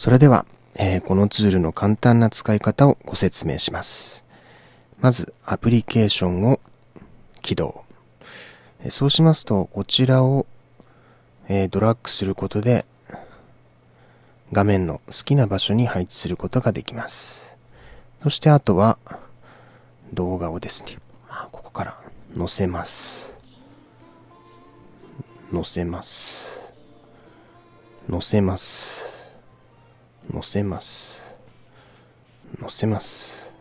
それでは、えーこのツールの簡単な使い方をご説明します。まず、アプリケーションを起動。えそうしますと、こちらを、えードラッグすることで、画面の好きな場所に配置することができます。そしてあとは、動画をですね、あここから載せます。載せます。載せます。載せます。載せます。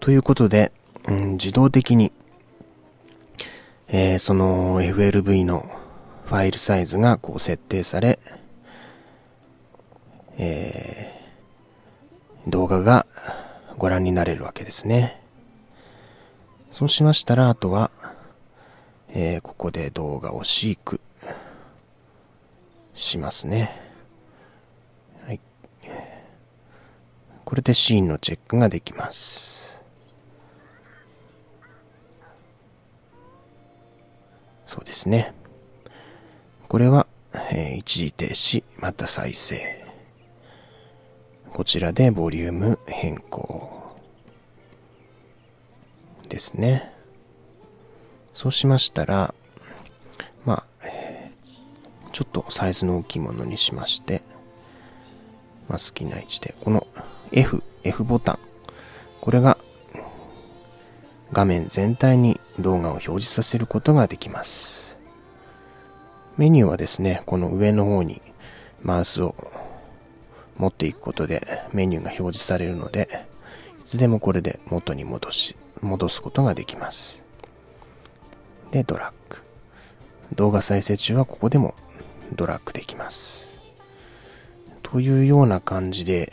ということで、うん、自動的に、えーその FLV のファイルサイズがこう設定され、えー動画がご覧になれるわけですね。そうしましたら、あとは、えーここで動画を飼育しますね。はい。これでシーンのチェックができます。そうですね。これは、えー一時停止、また再生。こちらでボリューム変更ですね。そうしましたら、まあ、えーちょっとサイズの大きいものにしまして、まあ、好きな位置で、この F、F ボタン、これが画面全体に動画を表示させることができます。メニューはですね、この上の方にマウスを持っていくことでメニューが表示されるので、いつでもこれで元に戻し、戻すことができます。で、ドラッグ。動画再生中はここでもドラッグできます。というような感じで、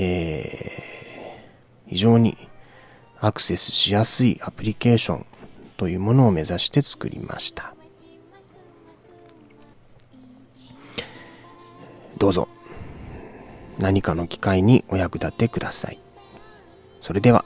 えー、非常にアクセスしやすいアプリケーションというものを目指して作りました。どうぞ何かの機会にお役立てください。それでは。